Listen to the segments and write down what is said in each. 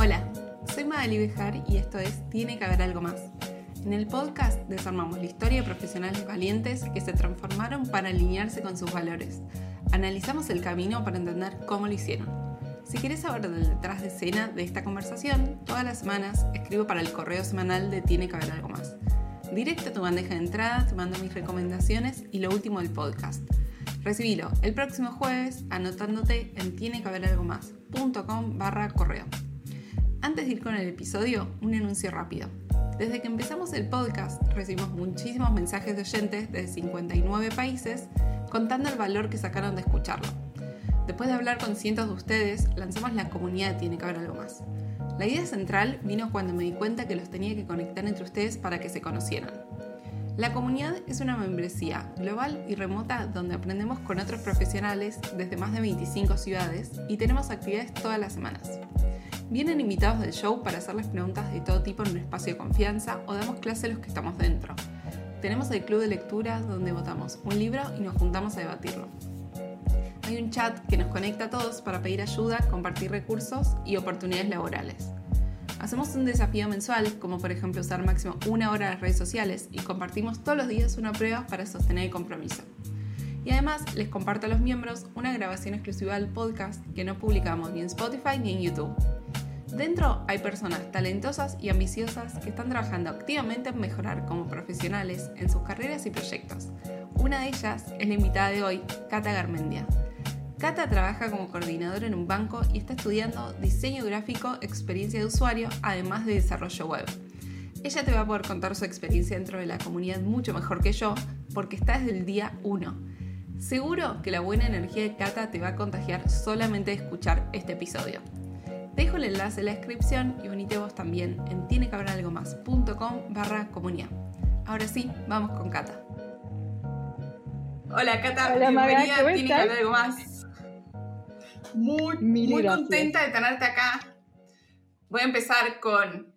Hola, soy Madali Bejar y esto es Tiene que haber algo más. En el podcast desarmamos la historia de profesionales valientes que se transformaron para alinearse con sus valores. Analizamos el camino para entender cómo lo hicieron. Si quieres saber del detrás de escena de esta conversación, todas las semanas escribo para el correo semanal de Tiene que haber algo más. Directo a tu bandeja de entrada te mando mis recomendaciones y lo último del podcast. Recibilo el próximo jueves anotándote en tienequehaberalgomás.com barra correo. Antes de ir con el episodio, un anuncio rápido. Desde que empezamos el podcast recibimos muchísimos mensajes de oyentes de 59 países contando el valor que sacaron de escucharlo. Después de hablar con cientos de ustedes, lanzamos la comunidad Tiene que haber algo más. La idea central vino cuando me di cuenta que los tenía que conectar entre ustedes para que se conocieran. La comunidad es una membresía global y remota donde aprendemos con otros profesionales desde más de 25 ciudades y tenemos actividades todas las semanas. Vienen invitados del show para hacerles preguntas de todo tipo en un espacio de confianza o damos clase a los que estamos dentro. Tenemos el club de lectura donde votamos un libro y nos juntamos a debatirlo. Hay un chat que nos conecta a todos para pedir ayuda, compartir recursos y oportunidades laborales. Hacemos un desafío mensual, como por ejemplo usar máximo una hora las redes sociales y compartimos todos los días una prueba para sostener el compromiso. Y además les comparto a los miembros una grabación exclusiva del podcast que no publicamos ni en Spotify ni en YouTube. Dentro hay personas talentosas y ambiciosas que están trabajando activamente en mejorar como profesionales en sus carreras y proyectos. Una de ellas es la invitada de hoy, Cata Garmendia. Cata trabaja como coordinadora en un banco y está estudiando diseño gráfico, experiencia de usuario, además de desarrollo web. Ella te va a poder contar su experiencia dentro de la comunidad mucho mejor que yo, porque está desde el día 1. Seguro que la buena energía de Cata te va a contagiar solamente de escuchar este episodio. Te dejo el enlace en la descripción y unite vos también en tienecabralgomás.com barra comunidad. Ahora sí, vamos con Cata. Hola Cata, Hola, bienvenida ¿cómo a Tiene que haber algo más. Muy, muy contenta de tenerte acá. Voy a empezar con...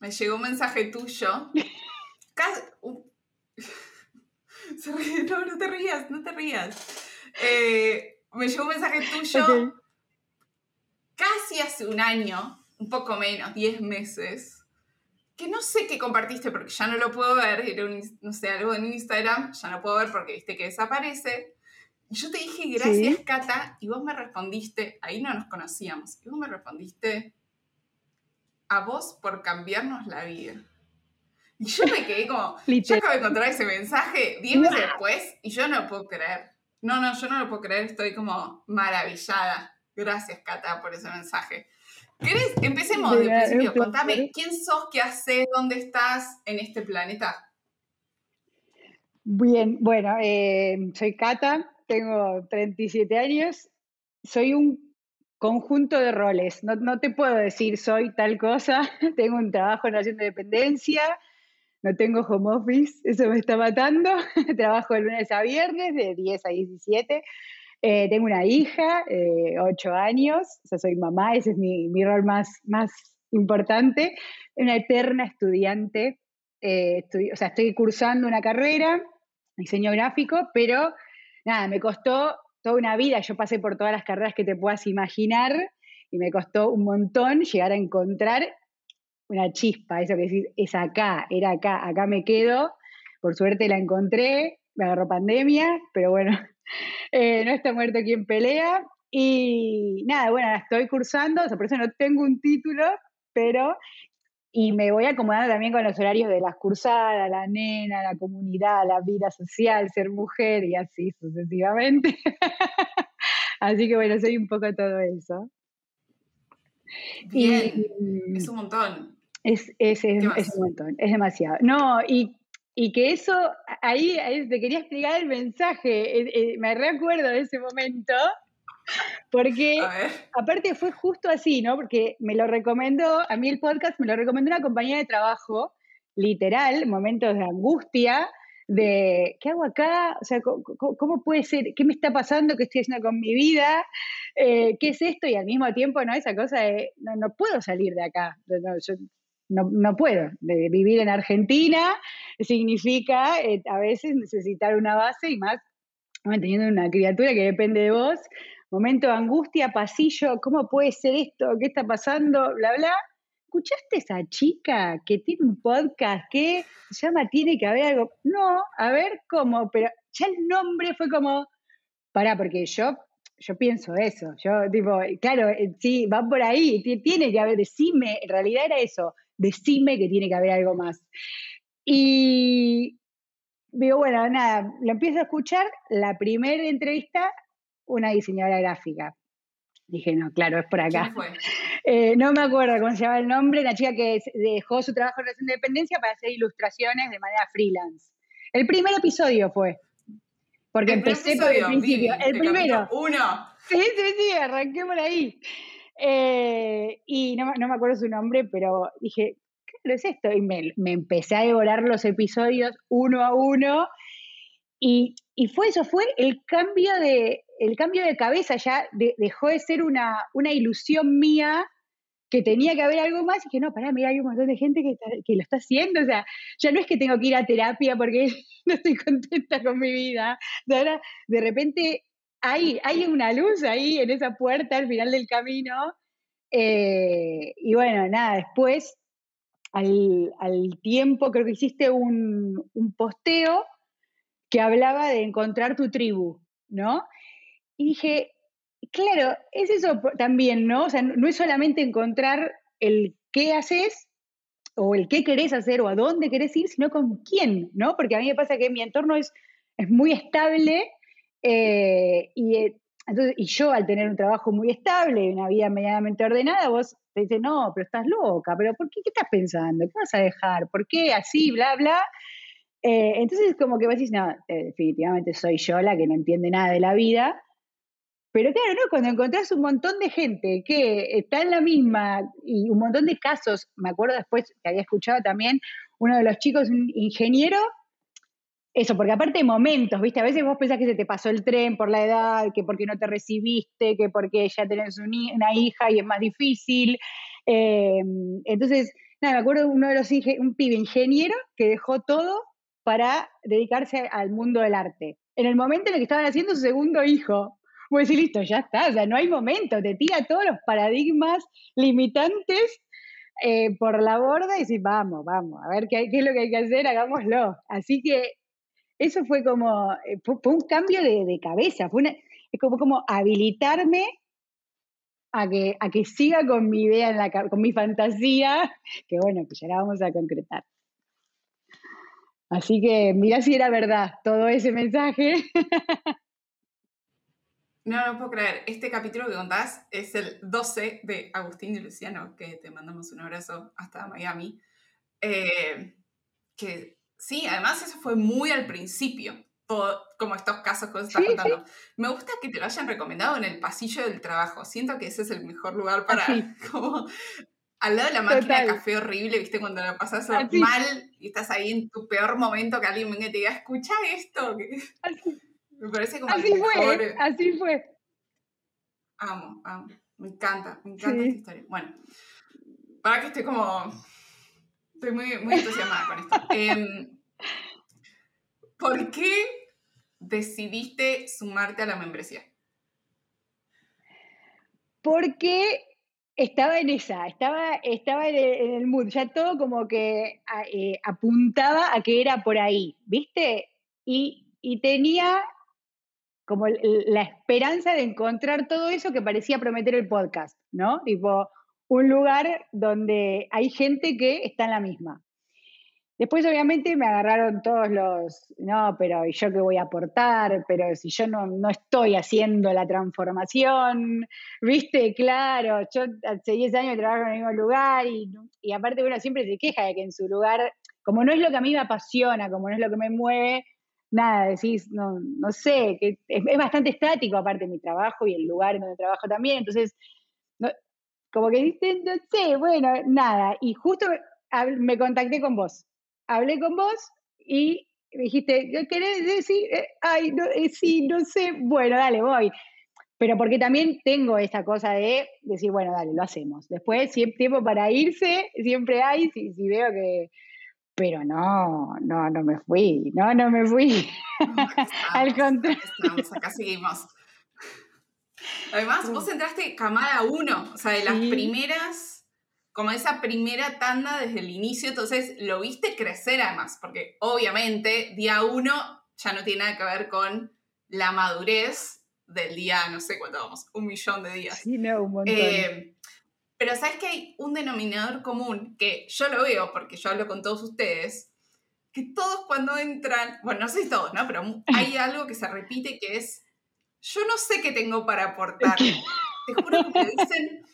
Me llegó un mensaje tuyo. Casi- uh. No, no te rías, no te rías. Eh, me llegó un mensaje tuyo. Casi hace un año, un poco menos, 10 meses, que no sé qué compartiste porque ya no lo puedo ver, era un, no sé, algo en Instagram, ya no puedo ver porque viste que desaparece. Y yo te dije gracias, Sí. Cata, y vos me respondiste, ahí no nos conocíamos, y vos me respondiste, a vos por cambiarnos la vida. Y yo me quedé como, yo acabo de encontrar ese mensaje 10 meses después y yo no lo puedo creer. No, no, yo no lo puedo creer, estoy como maravillada. Gracias, Cata, por ese mensaje. ¿Querés? Empecemos De del principio. Contame, ¿quién sos? ¿Qué haces? ¿Dónde estás en este planeta? Bien, bueno, eh, soy Cata, tengo 37 años, soy un conjunto de roles, no, no te puedo decir soy tal cosa, tengo un trabajo en relación de dependencia, no tengo home office, eso me está matando, trabajo de lunes a viernes de 10 a 17, eh, tengo una hija, eh, 8 años, o sea, soy mamá, ese es mi, mi rol más, más importante, una eterna estudiante eh, estoy- o sea, estoy cursando una carrera, diseño gráfico, pero nada, me costó toda una vida, yo pasé por todas las carreras que te puedas imaginar y me costó un montón llegar a encontrar una chispa, eso que decís, es acá, era acá, acá me quedo, por suerte la encontré, me agarró pandemia, pero bueno, eh, no está muerto quien pelea. Y nada, bueno, la estoy cursando, o sea, por eso no tengo un título, pero y me voy acomodando también con los horarios de las cursadas, la nena, la comunidad, la vida social, ser mujer y así sucesivamente. así que bueno, soy un poco todo eso. Bien, Y- es un montón. es, es, es un montón, es demasiado. No, y, y que eso, ahí, ahí te quería explicar el mensaje, eh, eh, me recuerdo de ese momento, porque aparte fue justo así, ¿no? Porque me lo recomendó, a mí el podcast me lo recomendó una compañía de trabajo, literal, momentos de angustia, de ¿qué hago acá? O sea, ¿cómo, cómo- cómo puede ser? ¿Qué me está pasando? ¿Qué estoy haciendo con mi vida? Eh, ¿Qué es esto? Y al mismo tiempo, ¿no? Esa cosa de, no, no puedo salir de acá. No, yo no, no puedo. Vivir en Argentina significa eh, a veces necesitar una base y más teniendo una criatura que depende de vos, momento de angustia, pasillo, ¿cómo puede ser esto? ¿Qué está pasando? Bla, bla. ¿Escuchaste esa chica que tiene un podcast que llama Tiene que haber algo? No, a ver cómo, pero ya el nombre fue como, pará, porque yo, yo pienso eso, yo tipo, claro, eh, sí, va por ahí, tiene que haber, decime, en realidad era eso, decime que tiene que haber algo más. Y digo, bueno, nada, lo empiezo a escuchar, la primera entrevista, una diseñadora gráfica. Dije, no, claro, es por acá. Eh, no me acuerdo cómo se llama el nombre, la chica que dejó su trabajo en relación de dependencia para hacer ilustraciones de manera freelance. El primer episodio fue. Porque empecé por el principio. el primero. Uno. Sí, sí, sí, arranqué por ahí. Eh, y no, me acuerdo su nombre, pero dije, ¿qué es esto? Y me, me, empecé a devorar los episodios uno a uno. Y, y fue eso, fue el cambio de, el cambio de cabeza, ya dejó de ser una, una ilusión mía que tenía que haber algo más y que no, pará, mira, hay un montón de gente que, que, lo está haciendo, o sea, ya no es que tengo que ir a terapia porque no estoy contenta con mi vida, ahora de repente hay, hay una luz ahí en esa puerta al final del camino eh, y bueno, nada, después al, tiempo creo que hiciste un, un posteo que hablaba de encontrar tu tribu, ¿no? Y dije, claro, es eso también, ¿no? O sea, no es solamente encontrar el qué haces o el qué querés hacer o a dónde querés ir, sino con quién, ¿no? Porque a mí me pasa que mi entorno es, es muy estable eh, y, eh, y yo al tener un trabajo muy estable y una vida medianamente ordenada, vos te dices, no, pero estás loca, pero ¿por qué? ¿Qué estás pensando? ¿Qué vas a dejar? ¿Por qué? Así, bla, bla. Eh, entonces como que vos decís, no, definitivamente soy yo la que no entiende nada de la vida pero claro, ¿no? Cuando encontrás un montón de gente que está en la misma y un montón de casos, me acuerdo después que había escuchado también uno de los chicos, un ingeniero, eso, porque aparte de momentos, ¿viste? A veces vos pensás que se te pasó el tren por la edad, que porque no te recibiste, que porque ya tenés una hija y es más difícil. Eh, entonces, nada, me acuerdo uno de los, un pibe ingeniero que dejó todo para dedicarse al mundo del arte. En el momento en el que estaban haciendo su segundo hijo, pues sí, listo, ya está, o sea, no hay momento, te tira todos los paradigmas limitantes eh, por la borda y dices, vamos, vamos, a ver qué, qué, es lo que hay que hacer, hagámoslo. Así que eso fue como, eh, fue, un cambio de, cabeza, fue es como, como habilitarme a que, a que siga con mi idea, en la, con mi fantasía, que bueno, que ya la vamos a concretar. Así que mira si era verdad todo ese mensaje. No, no puedo creer. Este capítulo que contás es el 12 de Agustín y Luciano, que te mandamos un abrazo hasta Miami. Eh, que sí, además eso fue muy al principio, todo, como estos casos que os estás contando. Me gusta que te lo hayan recomendado en el pasillo del trabajo. Siento que ese es el mejor lugar para, como, al lado de la máquina de café horrible, ¿viste? Cuando la pasas mal y estás ahí en tu peor momento que alguien venga y te diga, escucha esto. Me parece como así fue, así fue. Amo, amo. Me encanta, me encanta esta historia. Bueno, para que estoy como. Estoy muy, muy entusiasmada con esto. Em, ¿Por qué decidiste sumarte a la membresía? Porque estaba en esa, estaba, estaba en, el, mood, ya todo como que eh, apuntaba a que era por ahí, ¿viste? Y, y tenía como la esperanza de encontrar todo eso que parecía prometer el podcast, ¿no? Tipo, un lugar donde hay gente que está en la misma. Después, obviamente, me agarraron todos los, no, pero ¿y yo qué voy a aportar? Pero si yo no, no estoy haciendo la transformación, ¿viste? Claro, yo hace 10 años trabajo en el mismo lugar y, y aparte uno siempre se queja de que en su lugar, como no es lo que a mí me apasiona, como no es lo que me mueve, nada, decís, no, no sé, que es, bastante estático aparte mi trabajo y el lugar en donde trabajo también, entonces, como que dices, no sé, bueno, nada, y justo me contacté con vos, hablé con vos y me dijiste, ¿querés decir? Eh, ay, no, eh, sí, no sé, bueno, dale, voy. Pero porque también tengo esa cosa de decir, bueno, dale, lo hacemos. Después, si hay tiempo para irse, siempre hay, si, si veo que, pero no, no, no me fui, no, no me fui. Al contrario. acá seguimos. Además, vos entraste camada 1, o sea, de las primeras, como esa primera tanda desde el inicio, entonces lo viste crecer además, porque obviamente día 1 ya no tiene nada que ver con la madurez del día, no sé cuánto vamos, un millón de días. Sí, no, un montón. Eh, pero sabes que hay un denominador común que yo lo veo porque yo hablo con todos ustedes, que todos cuando entran, bueno, no sé si todos, ¿no? Pero hay algo que se repite que es, yo no sé qué tengo para aportar. Te juro que me dicen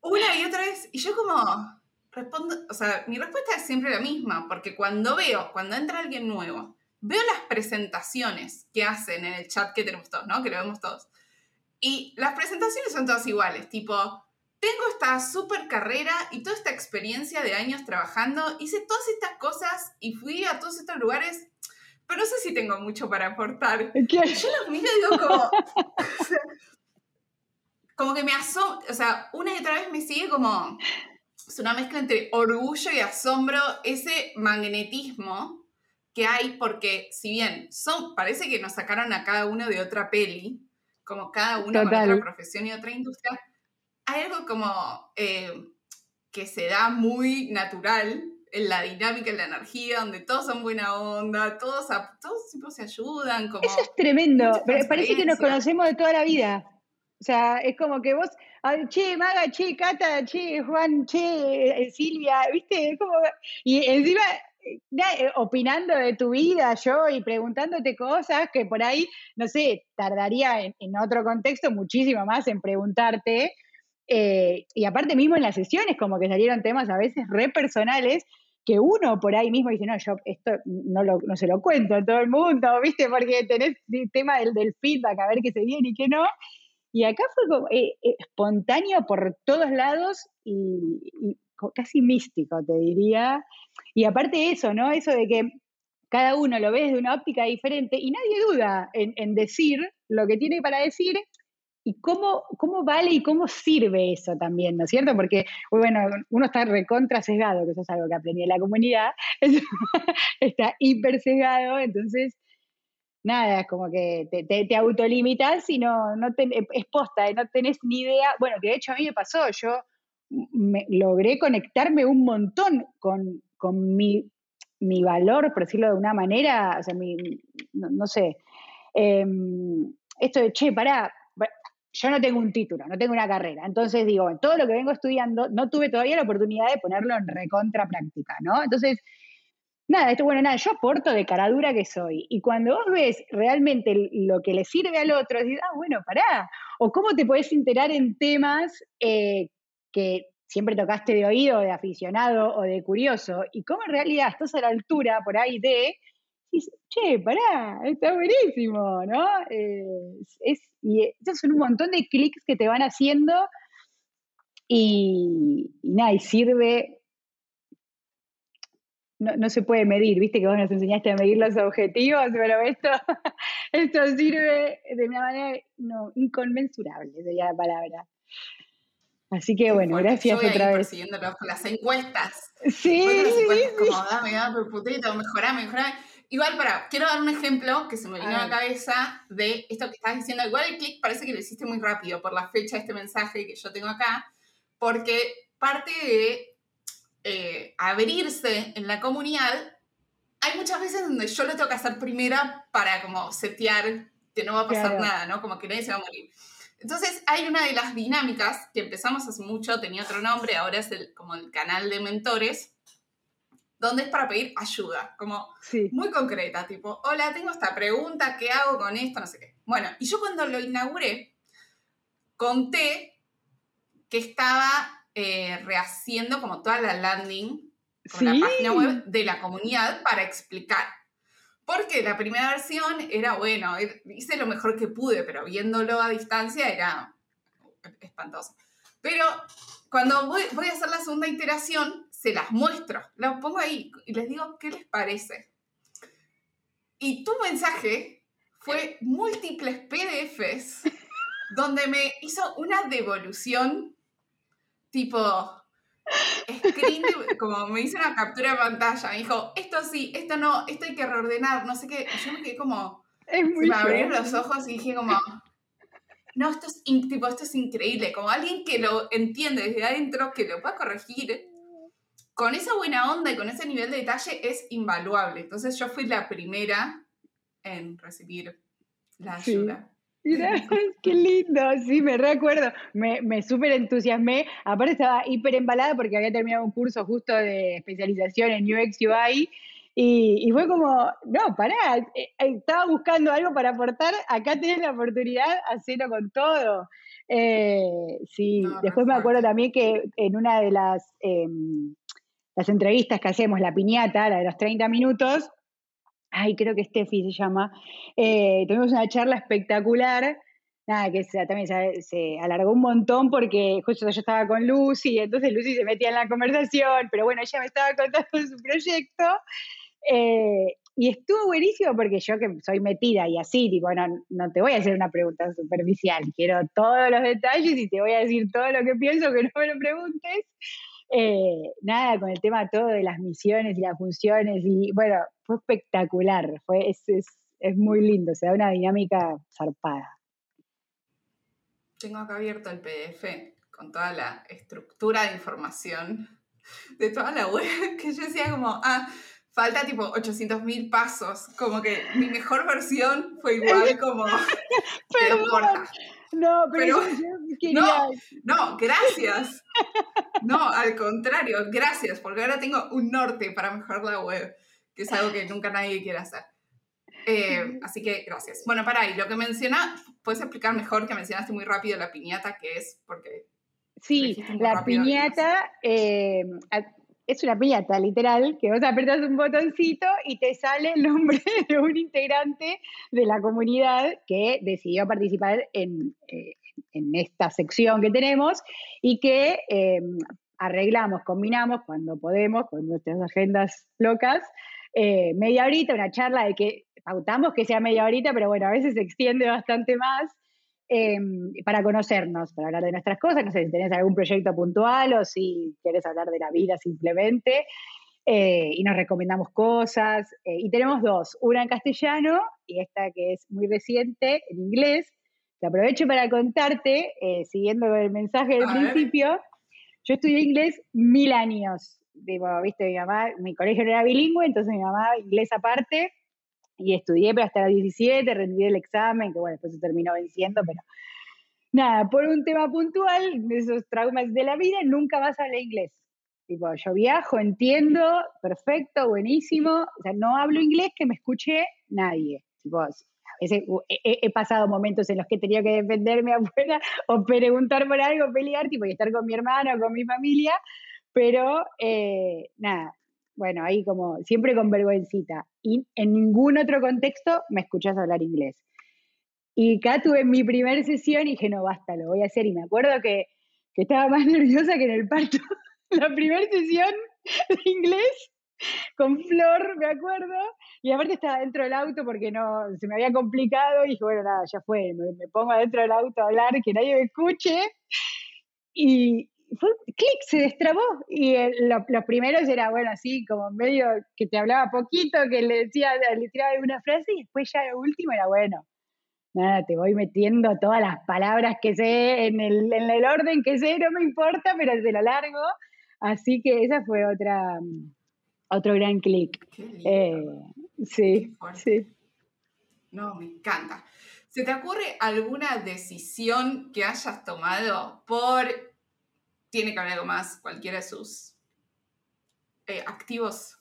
una y otra vez, y yo como respondo, o sea, mi respuesta es siempre la misma, porque cuando veo, cuando entra alguien nuevo, veo las presentaciones que hacen en el chat que tenemos todos, ¿no? Que lo vemos todos. Y las presentaciones son todas iguales, tipo, tengo esta super carrera y toda esta experiencia de años trabajando, hice todas estas cosas y fui a todos estos lugares, pero no sé si tengo mucho para aportar. Yo los miro y digo como... como que me asombro, o sea, una y otra vez me sigue como... Es una mezcla entre orgullo y asombro, ese magnetismo que hay, porque si bien son, parece que nos sacaron a cada uno de otra peli, como cada uno con otra profesión y otra industria, hay algo como eh, que se da muy natural en la dinámica, en la energía, donde todos son buena onda, todos, todos se ayudan. Como Eso es tremendo, parece que nos conocemos de toda la vida. O sea, es como que vos, che, Maga, che, Cata, che, Juan, che, eh, Silvia, ¿viste? como, y encima eh, opinando de tu vida yo y preguntándote cosas que por ahí, no sé, tardaría en, otro contexto muchísimo más en preguntarte. Eh, y aparte mismo en las sesiones, como que salieron temas a veces re personales que uno por ahí mismo dice, no, yo esto no, lo, no se lo cuento a todo el mundo, ¿viste? Porque tenés el tema del, del feedback, a ver qué se viene y qué no. Y acá fue como, espontáneo por todos lados y, casi místico, te diría. Y aparte eso, ¿no? Eso de que cada uno lo ve desde una óptica diferente y nadie duda en, decir lo que tiene para decir y cómo, cómo vale y cómo sirve eso también, ¿no es cierto? Porque, bueno, uno está recontra sesgado, que eso es algo que aprendí en la comunidad, está hiper sesgado, entonces, nada, es como que te, te, autolimitas y no, no es posta, no tenés ni idea, bueno, que de hecho a mí me pasó, yo me, logré conectarme un montón con, mi, valor, por decirlo de una manera, o sea, mi, no, sé, em, esto de, che, pará, yo no tengo un título, no tengo una carrera, entonces digo, en todo lo que vengo estudiando, no tuve todavía la oportunidad de ponerlo en recontra práctica, ¿no? Entonces, nada, esto, bueno, nada, yo aporto de cara dura que soy. Y cuando vos ves realmente lo que le sirve al otro, decís, ah, bueno, pará. O cómo te podés enterar en temas eh, que siempre tocaste de oído, de aficionado o de curioso, y cómo en realidad estás a la altura por ahí de, che, pará, está buenísimo, ¿no? Eh, es, y esos son un montón de clics que te van haciendo y, nada, y sirve, no, se puede medir, viste que vos nos enseñaste a medir los objetivos, pero esto, esto sirve de una manera no, inconmensurable, sería la palabra. Así que bueno, gracias Yo otra vez. con las encuestas. Sí. Como dame, dame, putito, mejorame, mejorame. Igual, para, quiero dar un ejemplo que se me vino a, la cabeza de esto que estás diciendo. Igual el clic parece que lo hiciste muy rápido por la fecha de este mensaje que yo tengo acá, porque parte de eh, abrirse en la comunidad, hay muchas veces donde yo lo tengo que hacer primera para como setear que no va a pasar nada, ¿no? Como que nadie se va a morir. Entonces hay una de las dinámicas que empezamos hace mucho, tenía otro nombre, ahora es el, como el canal de mentores, donde es para pedir ayuda, como muy concreta, tipo, hola, tengo esta pregunta, ¿qué hago con esto? No sé qué. Bueno, y yo cuando lo inauguré, conté que estaba eh, rehaciendo como toda la landing con la página web de la comunidad para explicar porque la primera versión era, bueno, hice lo mejor que pude, pero viéndolo a distancia era espantoso. Pero cuando voy, a hacer la segunda iteración, se las muestro, las pongo ahí y les digo, ¿qué les parece? Y tu mensaje fue múltiples PDFs donde me hizo una devolución tipo, screen, como me hizo una captura de pantalla, me dijo, esto sí, esto no, esto hay que reordenar, no sé qué. yo me quedé como, es muy me abrieron los ojos y dije como, no, esto es, tipo, esto es increíble, como alguien que lo entiende desde adentro, que lo pueda corregir, con esa buena onda y con ese nivel de detalle es invaluable. Entonces yo fui la primera en recibir la ayuda. qué lindo, sí, me recuerdo, me, me súper entusiasmé, aparte estaba hiper embalada porque había terminado un curso justo de especialización en UX UI y, fue como, no, pará, eh, eh, estaba buscando algo para aportar, acá tenés la oportunidad, hacerlo con todo. Eh, sí, después me acuerdo también que en una de las, em, las entrevistas que hacemos, la piñata, la de los 30 minutos, ay, creo que Steffi se llama, tuvimos una charla espectacular. Nada, que también se, alargó un montón porque justo yo estaba con Lucy, y entonces Lucy se metía en la conversación, pero bueno, ella me estaba contando su proyecto. Eh, y estuvo buenísimo porque yo que soy metida y así, tipo, no, no te voy a hacer una pregunta superficial, quiero todos los detalles y te voy a decir todo lo que pienso que no me lo preguntes. Eh, nada, con el tema todo de las misiones y las funciones y bueno, fue espectacular, fue, es, es, es muy lindo, se da una dinámica zarpada. Tengo acá abierto el PDF con toda la estructura de información de toda la web, que yo decía como, ah, falta tipo 800 mil pasos, como que mi mejor versión fue igual como... pero no, pero, no, no, gracias. No, al contrario, gracias, porque ahora tengo un norte para mejorar la web, que es algo que nunca nadie quiere hacer. Eh, así que gracias. Bueno, para ahí, lo que menciona, puedes explicar mejor que mencionaste muy rápido la piñata, que es porque... Sí, la piñata, es una piñata, literal, que vos apretas un botoncito y te sale el nombre de un integrante de la comunidad que decidió participar en, eh, esta sección que tenemos y que em, arreglamos, combinamos cuando podemos con nuestras agendas locas, eh, media horita, una charla de que pautamos que sea media horita, pero bueno, a veces se extiende bastante más. Em, para conocernos, para hablar de nuestras cosas, no sé si tenés algún proyecto puntual o si quieres hablar de la vida simplemente, eh, y nos recomendamos cosas. Eh, y tenemos dos, una en castellano y esta que es muy reciente en inglés. Te aprovecho para contarte, eh, siguiendo el mensaje del principio, yo estudié inglés mil años. Digo, viste, mi mamá, mi colegio no era bilingüe, entonces mi mamá inglés aparte, y estudié pero hasta los 17, rendí el examen, que bueno, después se terminó venciendo, pero nada, por un tema puntual, de esos traumas de la vida, nunca vas a hablar inglés. Tipo, yo viajo, entiendo, perfecto, buenísimo, o sea, no hablo inglés que me escuche nadie. Tipo, a veces he, pasado momentos en los que he tenido que defenderme afuera o preguntar por algo, pelear, tipo, y estar con mi hermano, con mi familia, pero eh, nada, bueno, ahí como siempre con vergüencita. Y en ningún otro contexto me escuchás hablar inglés. Y acá tuve mi primera sesión y dije, no, basta, lo voy a hacer. Y me acuerdo que, que estaba más nerviosa que en el parto. La primera sesión de inglés con Flor, me acuerdo. Y aparte estaba dentro del auto porque no se me había complicado. Y dije, bueno, nada, ya fue, me, me pongo dentro del auto a hablar, que nadie me escuche. Y, fue clic, se destrabó. Y los primeros era, bueno, así como medio que te hablaba poquito, que le decía, le tiraba una frase y después ya lo último era, bueno, nada, te voy metiendo todas las palabras que sé en el, en el orden que sé, no me importa, pero se lo largo. Así que esa fue otra, otro gran clic. Eh, sí, sí. No, me encanta. ¿Se te ocurre alguna decisión que hayas tomado por tiene que haber algo más, cualquiera de sus eh, activos.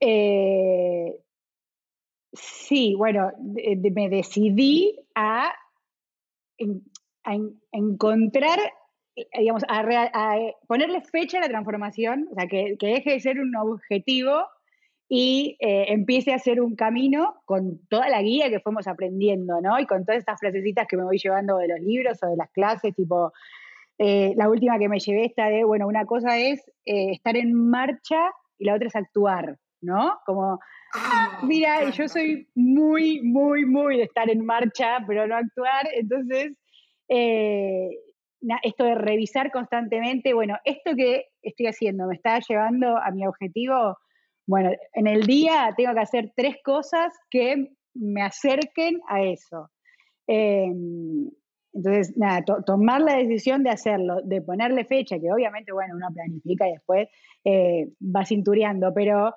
Eh, sí, bueno, me decidí a, encontrar, digamos, a, ponerle fecha a la transformación, o sea, que, deje de ser un objetivo y eh, empiece a ser un camino con toda la guía que fuimos aprendiendo, ¿no? Y con todas estas frasecitas que me voy llevando de los libros o de las clases, tipo, eh, la última que me llevé está de, bueno, una cosa es eh, estar en marcha y la otra es actuar, ¿no? Como, ah, mira, yo soy muy, muy, muy de estar en marcha, pero no actuar. Entonces, eh, esto de revisar constantemente, bueno, esto que estoy haciendo me está llevando a mi objetivo. Bueno, en el día tengo que hacer tres cosas que me acerquen a eso. Em, entonces, nada, tomar la decisión de hacerlo, de ponerle fecha, que obviamente, bueno, uno planifica y después eh, va cintureando, pero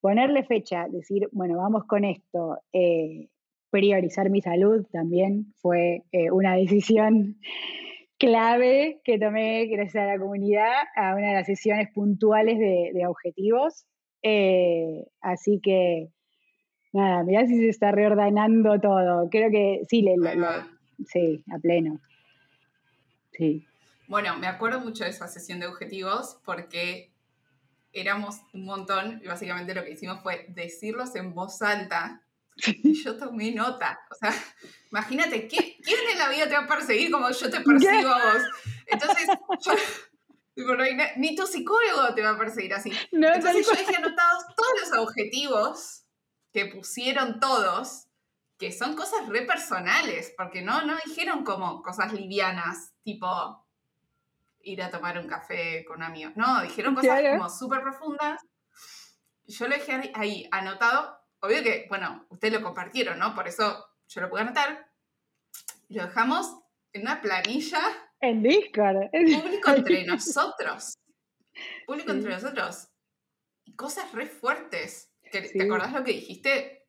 ponerle fecha, decir, bueno, vamos con esto, eh, priorizar mi salud también fue eh, una decisión clave que tomé gracias a la comunidad, a una de las sesiones puntuales de, objetivos. así que, nada, mirá si se está reordenando todo. Creo que sí, le, Sí, a pleno. Sí. Bueno, me acuerdo mucho de esa sesión de objetivos porque éramos un montón y básicamente lo que hicimos fue decirlos en voz alta y yo tomé nota. O sea, imagínate, ¿quién en la vida te va a perseguir como yo te persigo a vos? Entonces, ni tu psicólogo te va a perseguir así. Entonces yo dejé anotados todos los objetivos que pusieron todos que son cosas re personales, porque no, no dijeron como cosas livianas, tipo ir a tomar un café con amigos. No, dijeron cosas como súper profundas. Yo lo dejé ahí anotado. Obvio que, bueno, ustedes lo compartieron, ¿no? Por eso yo lo pude anotar. Lo dejamos en una planilla. En Discord. Público entre nosotros. Público entre nosotros. Cosas re fuertes. ¿Te acordás lo que dijiste?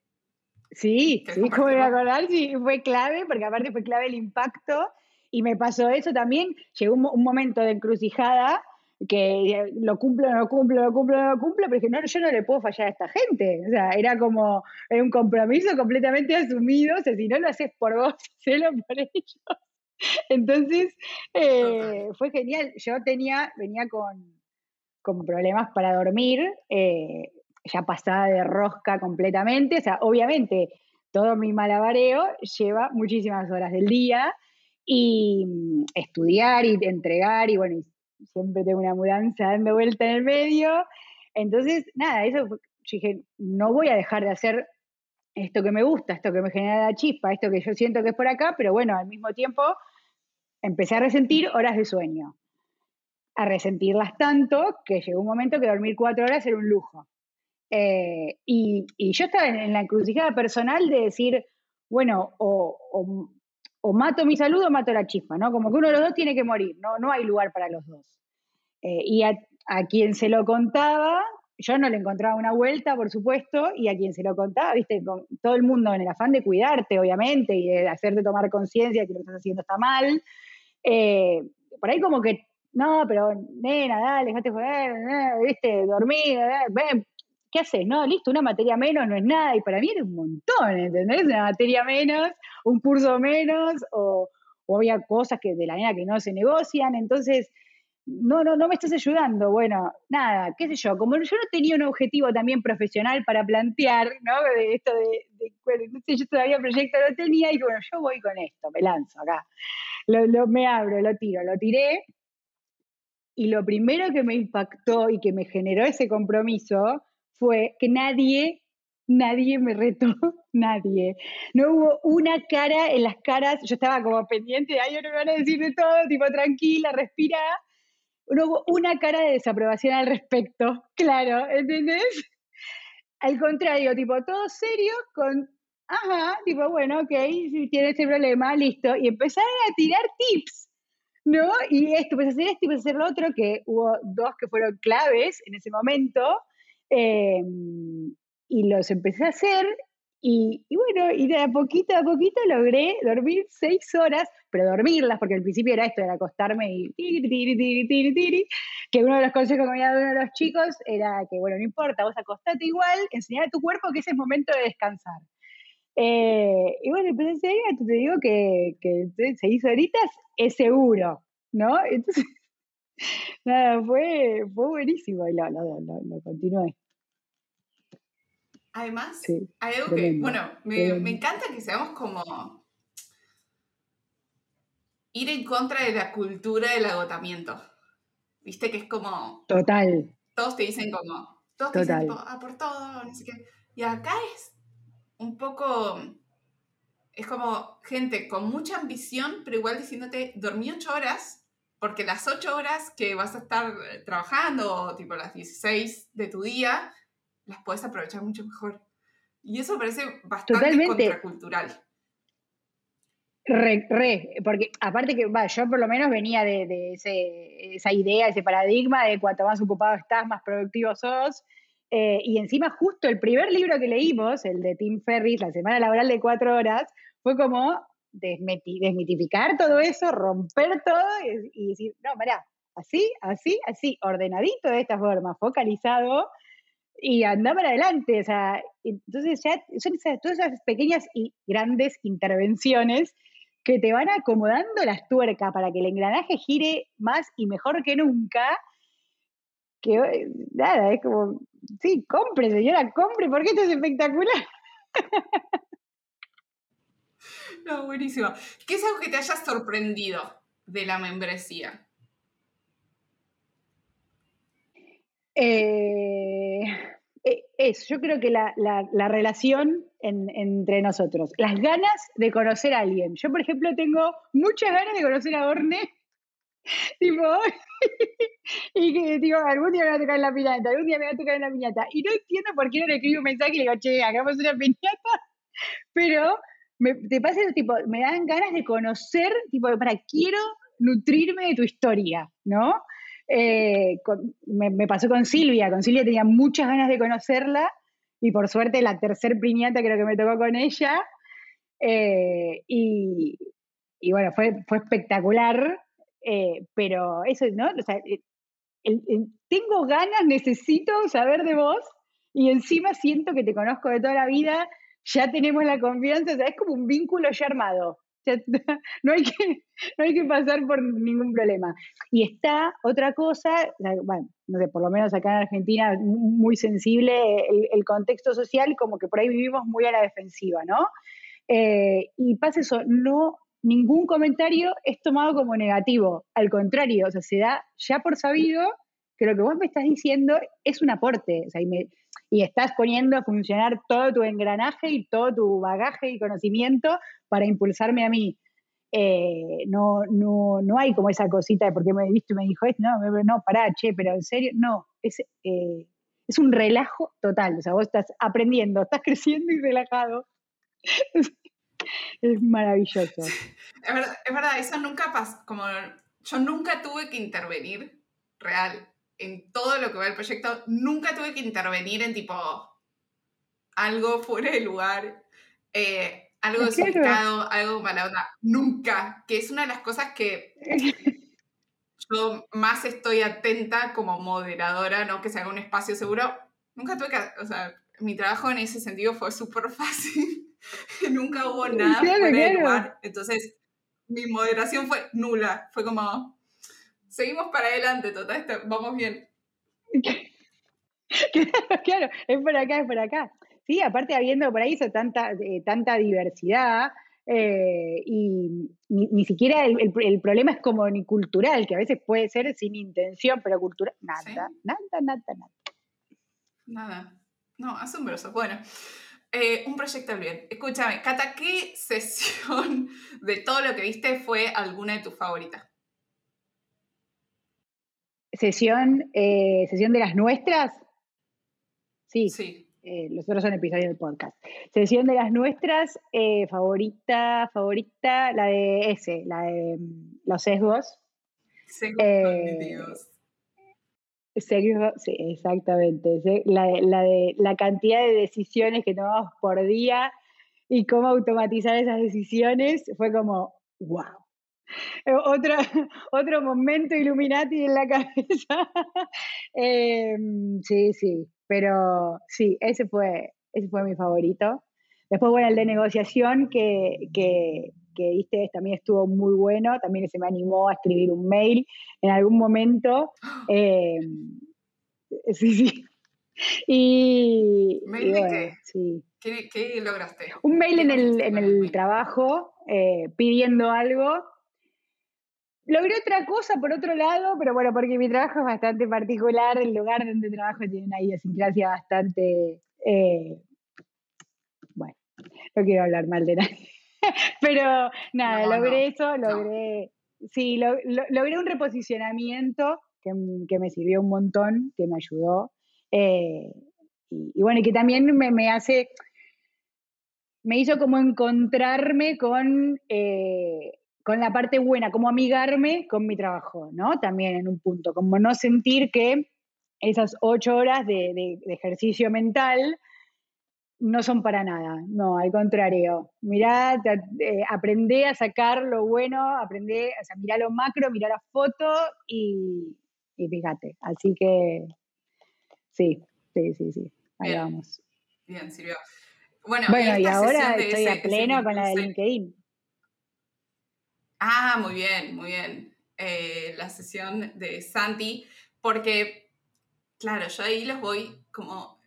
Sí, sí, como me acordar, sí, fue clave, porque aparte fue clave el impacto. Y me pasó eso también. Llegó un, momento de encrucijada que lo cumplo, no lo cumplo, lo cumplo, no lo cumplo, pero dije, no, yo no le puedo fallar a esta gente. O sea, era como era un compromiso completamente asumido. O sea, si no lo haces por vos, hacelo por ellos. Entonces, eh, fue genial. Yo tenía, venía con, con problemas para dormir. Eh, ya pasada de rosca completamente. O sea, obviamente todo mi malabareo lleva muchísimas horas del día y mm, estudiar y entregar y bueno, siempre tengo una mudanza dando vuelta en el medio. Entonces, nada, eso yo dije, no voy a dejar de hacer esto que me gusta, esto que me genera la chispa, esto que yo siento que es por acá, pero bueno, al mismo tiempo empecé a resentir horas de sueño, a resentirlas tanto que llegó un momento que dormir cuatro horas era un lujo. Eh, y, yo estaba en, la encrucijada personal de decir, bueno, o, mato mi salud o mato la chispa, ¿no? Como que uno de los dos tiene que morir, no, no hay lugar para los dos. Eh, y a, quien se lo contaba, yo no le encontraba una vuelta, por supuesto, y a quien se lo contaba, viste, con todo el mundo en el afán de cuidarte, obviamente, y de hacerte tomar conciencia que lo que estás haciendo está mal. Eh, por ahí como que, no, pero nena, dale, déjate joder, viste, dormir, ven, ¿qué haces? No, listo, una materia menos no es nada. Y para mí era un montón, ¿entendés? Una materia menos, un curso menos, o, había cosas que de la manera que no se negocian. Entonces, no, no, no me estás ayudando. Bueno, nada, qué sé yo, como yo no tenía un objetivo también profesional para plantear, ¿no? De esto de, bueno, no sé, yo todavía proyecto lo tenía y bueno, yo voy con esto, me lanzo acá. Lo, me abro, lo tiro, lo tiré. Y lo primero que me impactó y que me generó ese compromiso fue que nadie, nadie me retó, nadie. No hubo una cara en las caras, yo estaba como pendiente, ay, no me van a decir de todo, tipo, tranquila, respira. No hubo una cara de desaprobación al respecto, claro, ¿entendés? Al contrario, tipo, todo serio, con, ajá, tipo, bueno, ok, si tiene este problema, listo. Y empezaron a tirar tips, ¿no? Y esto, pues hacer esto pues hacer lo otro, que hubo dos que fueron claves en ese momento, Em, y los empecé a hacer y, bueno, y de a poquito a poquito logré dormir seis horas, pero dormirlas, porque al principio era esto, era acostarme y tiri, tiri, tiri, tiri, tiri, que uno de los consejos que me había dado uno de los chicos era que, bueno, no importa, vos acostate igual, enseñar a tu cuerpo que ese es momento de descansar. Eh, y bueno, empecé a te digo que, que seis horitas es seguro, ¿no? Entonces, Nada, fue, fue buenísimo y lo, lo, continué. Además, hay algo que, bueno, me, me, encanta que seamos como ir en contra de la cultura del agotamiento. Viste que es como... Total. Todos te dicen como... Todos te dicen ah, por todo, no sé qué. Y acá es un poco... Es como gente con mucha ambición, pero igual diciéndote, dormí ocho horas porque las ocho horas que vas a estar eh, trabajando, tipo las 16 de tu día, las puedes aprovechar mucho mejor. Y eso parece bastante contracultural. Re, re, porque aparte que, va, yo por lo menos venía de, esa idea, ese paradigma de cuanto más ocupado estás, más productivo sos. Eh, y encima justo el primer libro que leímos, el de Tim Ferriss, La Semana Laboral de Cuatro Horas, fue como desmitificar todo eso, romper todo y, decir, no, mirá, así, así, así, ordenadito de esta forma, focalizado y anda para adelante. O sea, entonces ya son todas esas pequeñas y grandes intervenciones que te van acomodando las tuercas para que el engranaje gire más y mejor que nunca. Que eh, nada, es como, sí, compre, señora, compre, porque esto es espectacular. No, buenísimo. ¿Qué es algo que te haya sorprendido de la membresía? Eh, eh, es, yo creo que la, relación entre nosotros, las ganas de conocer a alguien. Yo, por ejemplo, tengo muchas ganas de conocer a Orne. tipo, y que digo, algún día me va a tocar en la piñata, algún día me va a tocar en la piñata. Y no entiendo por qué no le escribo un mensaje y le digo, che, hagamos una piñata. Pero me, pasa tipo, me dan ganas de conocer, tipo, para, quiero nutrirme de tu historia, ¿no? Eh, me, pasó con Silvia, con Silvia tenía muchas ganas de conocerla y por suerte la tercer piñata creo que me tocó con ella eh, y, bueno, fue, fue espectacular, eh, pero eso, ¿no? Tengo ganas, necesito saber de vos y encima siento que te conozco de toda la vida, ya tenemos la confianza, o sea, es como un vínculo ya armado. no, hay que, no hay que pasar por ningún problema. Y está otra cosa, bueno, no sé, por lo menos acá en Argentina, muy sensible el, contexto social, como que por ahí vivimos muy a la defensiva, ¿no? Eh, y pasa eso, no, ningún comentario es tomado como negativo, al contrario, o sea, se da ya por sabido que lo que vos me estás diciendo es un aporte, o sea, y, me, y estás poniendo a funcionar todo tu engranaje y todo tu bagaje y conocimiento para impulsarme a mí. Eh, no, no, no hay como esa cosita de porque me visto y me dijo esto, no, no, pará, che, pero en serio, no, es, eh, es un relajo total, o sea, vos estás aprendiendo, estás creciendo y relajado. es maravilloso. Es verdad, es verdad, eso nunca pasa, como yo nunca tuve que intervenir real en todo lo que va el proyecto, nunca tuve que intervenir en tipo algo fuera de lugar, eh, algo desubicado, algo mala onda. Nunca, que es una de las cosas que yo más estoy atenta como moderadora, ¿no? Que se haga un espacio seguro. Nunca tuve que, o sea, mi trabajo en ese sentido fue súper fácil. nunca hubo nada fuera de lugar. Entonces, mi moderación fue nula. Fue como, seguimos para adelante, total, vamos bien. claro, es por acá, es por acá. Sí, aparte habiendo por ahí eso, tanta, eh, tanta diversidad, eh, y ni, siquiera el, problema es como ni cultural, que a veces puede ser sin intención, pero cultural, nada, nada, nada, nada. Nada. No, asombroso. Bueno, eh, un proyecto bien. Escúchame, Cata, ¿qué sesión de todo lo que viste fue alguna de tus favoritas? Sesión, eh, sesión de las nuestras. Sí. Sí. Eh, los otros son episodios del podcast. Sesión de las nuestras, eh, favorita, favorita, la de ese, la de mm, los sesgos. Sesgos cognitivos. Sesgos, sí, exactamente. La la de la cantidad de decisiones que tomamos por día y cómo automatizar esas decisiones fue como, wow. Otro, otro momento Illuminati en la cabeza. Em, sí, sí, pero sí, ese fue, ese fue mi favorito. Después, bueno, el de negociación que, que, que también estuvo muy bueno, también se me animó a escribir un mail en algún momento. Em, sí, sí. Y, ¿Mail de qué? qué? lograste? Un mail en el, en el trabajo eh, pidiendo algo Logré otra cosa por otro lado, pero bueno, porque mi trabajo es bastante particular, el lugar donde trabajo tiene una idiosincrasia bastante... Eh, bueno, no quiero hablar mal de nadie. pero nada, logré eso, logré... Sí, logré un reposicionamiento que, me sirvió un montón, que me ayudó. Eh, y, bueno, y que también me, me hace me hizo como encontrarme con, eh, con la parte buena, como amigarme con mi trabajo, ¿no? También en un punto, como no sentir que esas ocho horas de, ejercicio mental no son para nada, no, al contrario. Mirá, eh, aprendé a sacar lo bueno, aprendé, o sea, mirá lo macro, mirá la foto y, fíjate. Así que sí, sí, sí, sí, ahí vamos. Bien, sirvió. Bueno, y, ahora estoy a pleno con la de LinkedIn. Ah, muy bien, muy bien. Eh, la sesión de Santi, porque, claro, yo ahí los voy como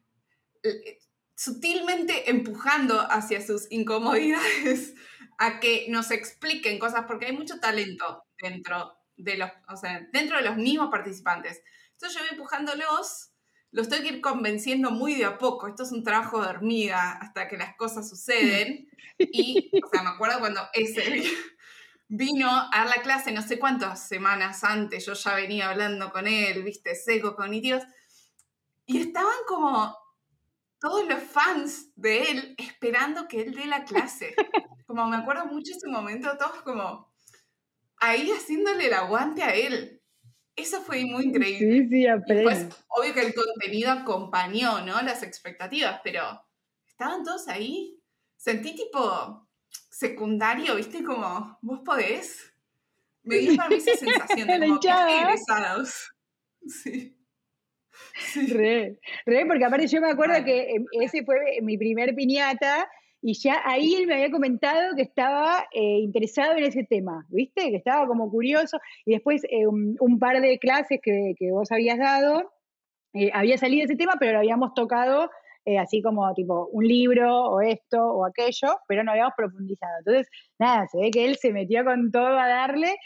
eh, sutilmente empujando hacia sus incomodidades a que nos expliquen cosas, porque hay mucho talento dentro de los, o sea, dentro de los mismos participantes. Entonces yo voy empujándolos los tengo que ir convenciendo muy de a poco. Esto es un trabajo de hormiga hasta que las cosas suceden. Y, o sea, me acuerdo cuando ese vino a la clase, no sé cuántas semanas antes, yo ya venía hablando con él, viste, seco, cognitivos, y estaban como todos los fans de él esperando que él dé la clase. Como me acuerdo mucho ese momento, todos como ahí haciéndole el aguante a él. Eso fue muy increíble. Sí, sí, Después, obvio que el contenido acompañó, ¿no? Las expectativas, pero estaban todos ahí. Sentí tipo secundario, ¿viste? Como, ¿vos podés? Me dio para mí esa sensación de como que egresados. Sí. sí. Re, re, porque aparte yo me acuerdo que em, ese fue mi primer piñata y ya ahí él me había comentado que estaba eh, interesado en ese tema, ¿viste? Que estaba como curioso. Y después eh, un, par de clases que, vos habías dado, eh, había salido ese tema, pero lo habíamos tocado así como tipo un libro o esto o aquello, pero no habíamos profundizado. Entonces, nada, se ve que él se metió con todo a darle.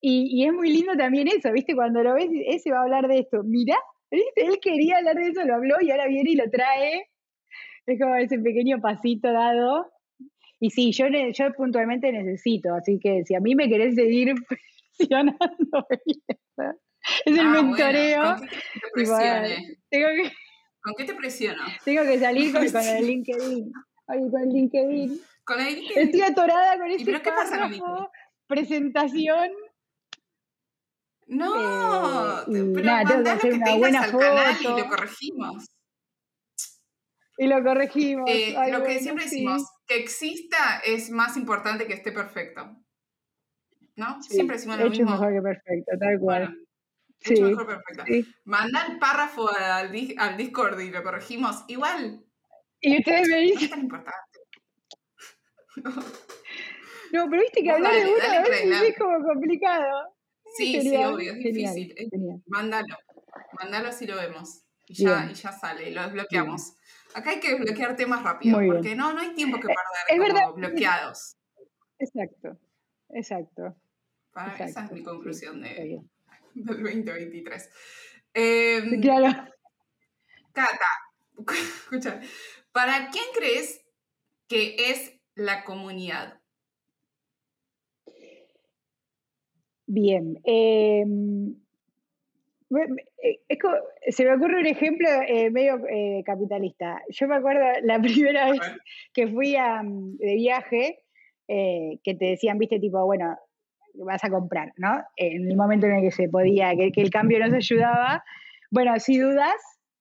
Y, y es muy lindo también eso, ¿viste? Cuando lo ves, ese va a hablar de esto. Mirá, ¿viste? Él quería hablar de eso, lo habló y ahora viene y lo trae es como ese pequeño pasito dado. Y sí, yo, yo puntualmente necesito, así que si a mí me querés seguir presionando, es el ah, mentoreo. ¿Con qué te tengo que, ¿Con qué te presiono? Tengo que salir con, el LinkedIn. Ay, con el LinkedIn. Con el LinkedIn. Estoy atorada con ese ¿Pero qué pasa presentación. No, eh, pero nada, tengo que hacer una buena foto. y lo corregimos. Y lo corregimos. Eh, lo que siempre decimos, que exista es más importante que esté perfecto. ¿No? siempre decimos lo hecho mismo. mejor que perfecto, tal cual. Sí, mejor que perfecto. Manda el párrafo al, al, Discord y lo corregimos. Igual. Y ustedes me dicen. No es tan importante. no. pero viste que hablar de uno a veces es como complicado. Sí, sí, obvio, es difícil. Mándalo. Mándalo si lo vemos. Y ya, y ya sale, lo desbloqueamos. Acá hay que desbloquear temas rápido, porque no, no hay tiempo que perder es como bloqueados. Exacto, exacto. Esa es mi conclusión de, del 2023. Em, claro. Cata, escucha, ¿para quién crees que es la comunidad? Bien. Eh, eh, se me ocurre un ejemplo eh, medio eh, capitalista. Yo me acuerdo la primera vez que fui a, mm, de viaje, que te decían, viste, tipo, bueno, vas a comprar, ¿no? En el momento en el que se podía, que, el cambio no se ayudaba. Bueno, si dudas,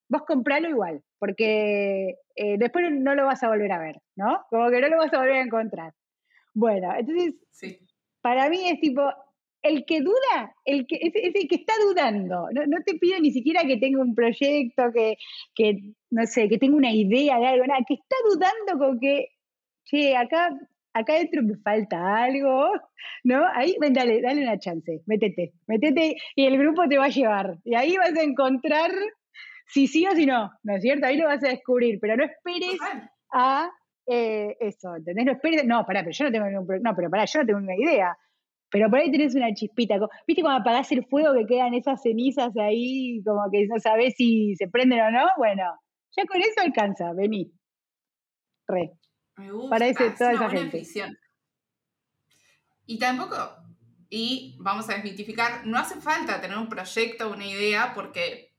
vos compralo igual, porque después no lo vas a volver a ver, ¿no? Como que no lo vas a volver a encontrar. Bueno, entonces, para mí es tipo, el que duda, el que, es, el que está dudando. No, te pido ni siquiera que tenga un proyecto, que, no sé, que tenga una idea de algo, nada, que está dudando con que, che, acá, acá dentro me falta algo, ¿no? Ahí, ven, dale, dale una chance, métete, métete y el grupo te va a llevar. Y ahí vas a encontrar si sí o si no, ¿no es cierto? Ahí lo vas a descubrir, pero no esperes a eh, eso, ¿entendés? No esperes, no, pará, pero yo no tengo ningún no, pero pará, yo no tengo ninguna idea pero por ahí tenés una chispita. ¿Viste cuando apagás el fuego que quedan esas cenizas ahí, como que no sabés si se prenden o no? Bueno, ya con eso alcanza, vení. Re. Me gusta, Parece toda esa gente. Y tampoco, y vamos a desmitificar, no hace falta tener un proyecto una idea porque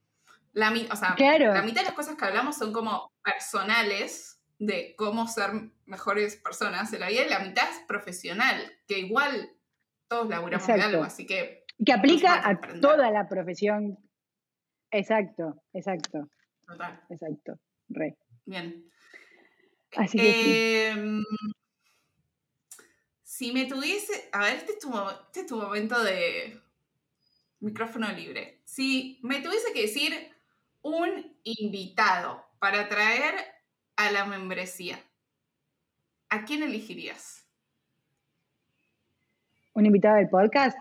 la, o sea, la mitad de las cosas que hablamos son como personales de cómo ser mejores personas en la vida y la mitad es profesional, que igual todos laburamos de algo, así que... Que aplica a toda la profesión. Exacto, exacto. Total. Exacto, re. Bien. Así que em, Si me tuviese... A ver, este es, tu, este es tu momento de micrófono libre. Si me tuviese que decir un invitado para traer a la membresía, ¿a quién elegirías? ¿Un invitado del podcast?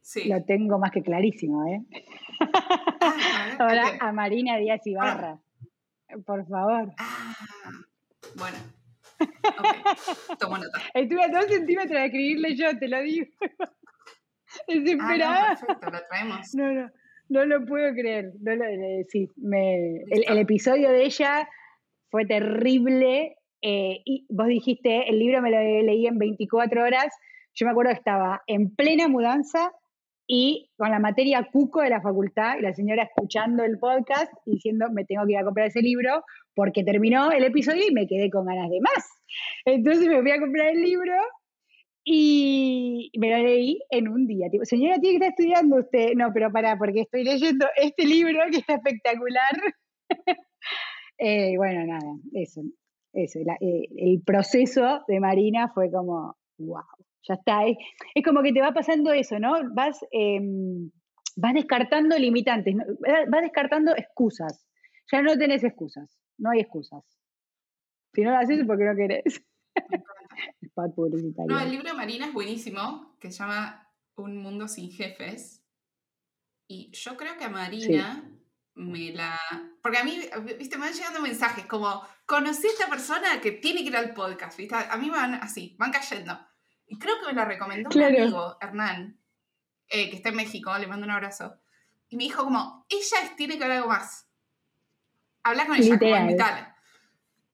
Sí. Lo tengo más que clarísimo, ¿eh? Ah, Ahora a Marina Díaz Ibarra. Por favor. Ah, bueno. Okay. Tomo nota. Estuve a dos centímetros de escribirle yo, te lo digo. Desesperada. Ah, no, perfecto, lo traemos. No, no, no lo puedo creer. No lo, eh, sí, me, el, episodio de ella fue terrible. Eh, y vos dijiste, el libro me lo leí en 24 horas. Yo me acuerdo que estaba en plena mudanza y con la materia cuco de la facultad y la señora escuchando el podcast diciendo, me tengo que ir a comprar ese libro porque terminó el episodio y me quedé con ganas de más. Entonces me fui a comprar el libro y me lo leí en un día. Tipo, señora, tiene que estar estudiando usted. No, pero para, porque estoy leyendo este libro que está espectacular. Eh, bueno, nada, eso. eso eh, el proceso de Marina fue como, wow, ya está. Es, como que te va pasando eso, ¿no? Vas, em, vas descartando limitantes, vas descartando excusas. Ya no tenés excusas, no hay excusas. Si no lo haces es porque no querés. No, el libro de Marina es buenísimo, que se llama Un mundo sin jefes. Y yo creo que a Marina me la... Porque a mí, viste, me van llegando mensajes como, conocí a esta persona que tiene que ir al podcast, viste. A mí me van así, van cayendo. Y creo que me la recomendó un amigo, Hernán, eh, que está en México, le mando un abrazo. Y me dijo como, ella tiene que ver algo más. Habla con ella, como invitarla.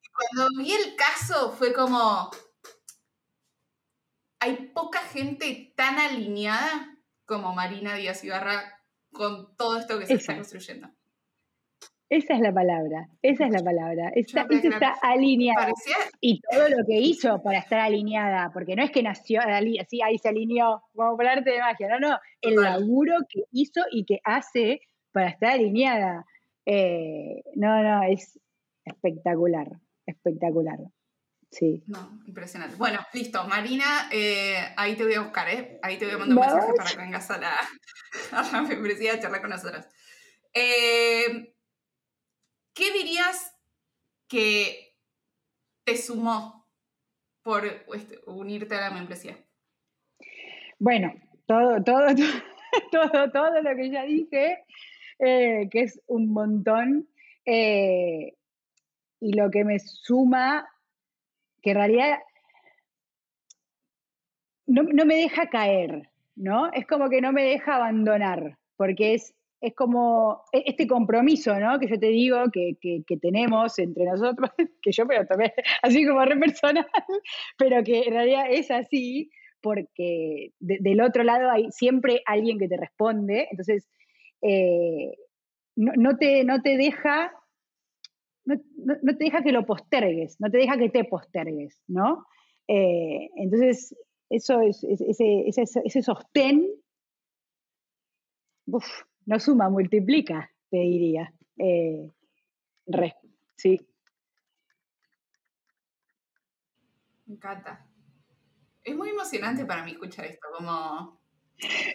Y cuando vi el caso fue como, hay poca gente tan alineada como Marina Díaz Ibarra con todo esto que se está construyendo. Esa es la palabra, esa es la palabra. Esa, está alineada. Y todo lo que hizo para estar alineada, porque no es que nació así, ahí se alineó, como por arte de magia, no, no, el laburo que hizo y que hace para estar alineada. Eh, no, no, es espectacular, espectacular. Sí. No, impresionante. Bueno, listo. Marina, eh, ahí te voy a buscar, ¿eh? Ahí te voy a mandar un mensaje para que vengas a la, a la membresía a charlar con nosotros. Eh, ¿Qué dirías que te sumó por este, unirte a la membresía? Bueno, todo, todo, todo, todo lo que ya dije, eh, que es un montón. y lo que me suma que en realidad no, me deja caer, ¿no? Es como que no me deja abandonar, porque es, es como e, este compromiso, ¿no? Que yo te digo que, tenemos entre nosotros, que yo pero también, así como re personal, pero que en realidad es así, porque del otro lado hay siempre alguien que te responde, entonces eh, no, te, no te deja no, te deja que lo postergues, no te deja que te postergues, ¿no? Eh, entonces, eso es, ese, ese, sostén, no suma, multiplica, te diría. Eh, re, sí. Me encanta. Es muy emocionante para mí escuchar esto, como...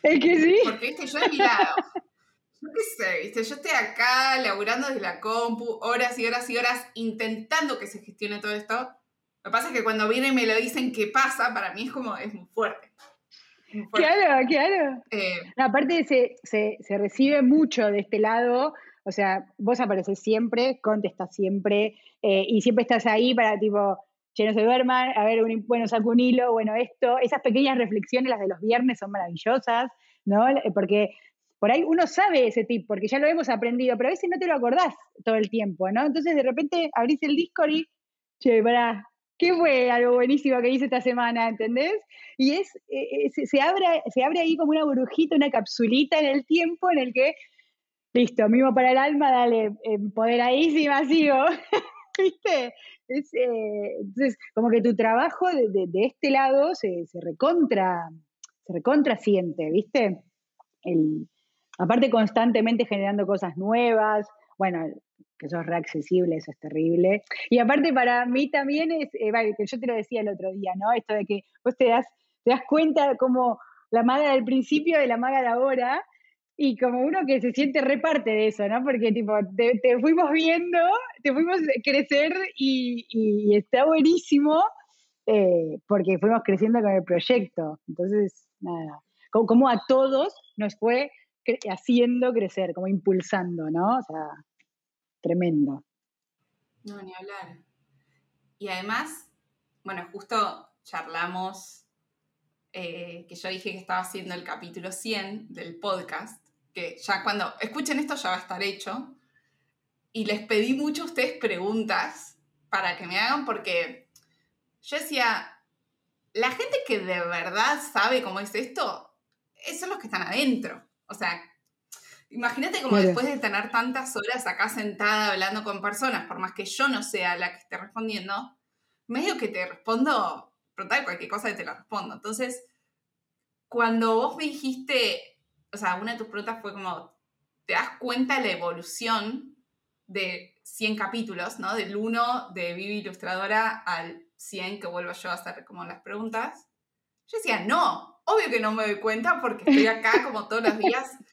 Es que sí. Porque este, yo he mirado yo qué sé, ¿viste? Yo estoy acá laburando desde la compu, horas y horas y horas, intentando que se gestione todo esto. Lo que pasa es que cuando vienen y me lo dicen qué pasa, para mí es como, es muy fuerte. Claro, claro. Eh, aparte se, se, recibe mucho de este lado, o sea, vos apareces siempre, contestas siempre, eh, y siempre estás ahí para tipo, che, no se duerman, a ver, un, bueno, saco un hilo, bueno, esto, esas pequeñas reflexiones, las de los viernes, son maravillosas, ¿no? Porque por ahí uno sabe ese tip, porque ya lo hemos aprendido, pero a veces no te lo acordás todo el tiempo, ¿no? Entonces de repente abrís el Discord y, che, pará, ¿qué fue algo buenísimo que hice esta semana? ¿Entendés? Y es, eh, eh, se, abre, se abre ahí como una burbujita, una capsulita en el tiempo en el que, listo, mismo para el alma, dale, empoderadísima, sigo. ¿viste? Eh, entonces, como que tu trabajo de, este lado se, recontra, se recontra siente, ¿viste? El, aparte constantemente generando cosas nuevas, bueno, que sos reaccesible, eso es terrible. Y aparte para mí también es, eh, que yo te lo decía el otro día, ¿no? Esto de que vos te das, te das cuenta como la maga del principio de la maga de ahora, y como uno que se siente reparte de eso, ¿no? Porque tipo, te, fuimos viendo, te fuimos crecer y, está buenísimo eh, porque fuimos creciendo con el proyecto. Entonces, nada, como, a todos nos fue haciendo crecer, como impulsando, ¿no? O sea, tremendo. No, ni hablar. Y además, bueno, justo charlamos eh, que yo dije que estaba haciendo el capítulo 100 del podcast que ya cuando escuchen esto ya va a estar hecho. Y les pedí mucho a ustedes preguntas para que me hagan porque yo decía, la gente que de verdad sabe cómo es esto, son los que están adentro. O sea, imagínate como después de tener tantas horas acá sentada hablando con personas, por más que yo no sea la que esté respondiendo, medio que te respondo, preguntar cualquier cosa y te la respondo. Entonces, cuando vos me dijiste, o sea, una de tus preguntas fue como, ¿te das cuenta la evolución de 100 capítulos, ¿no? Del 1 de Vivi Ilustradora al 100 que vuelvo yo a hacer como las preguntas. Yo decía, no, obvio que no me doy cuenta porque estoy acá como todos los días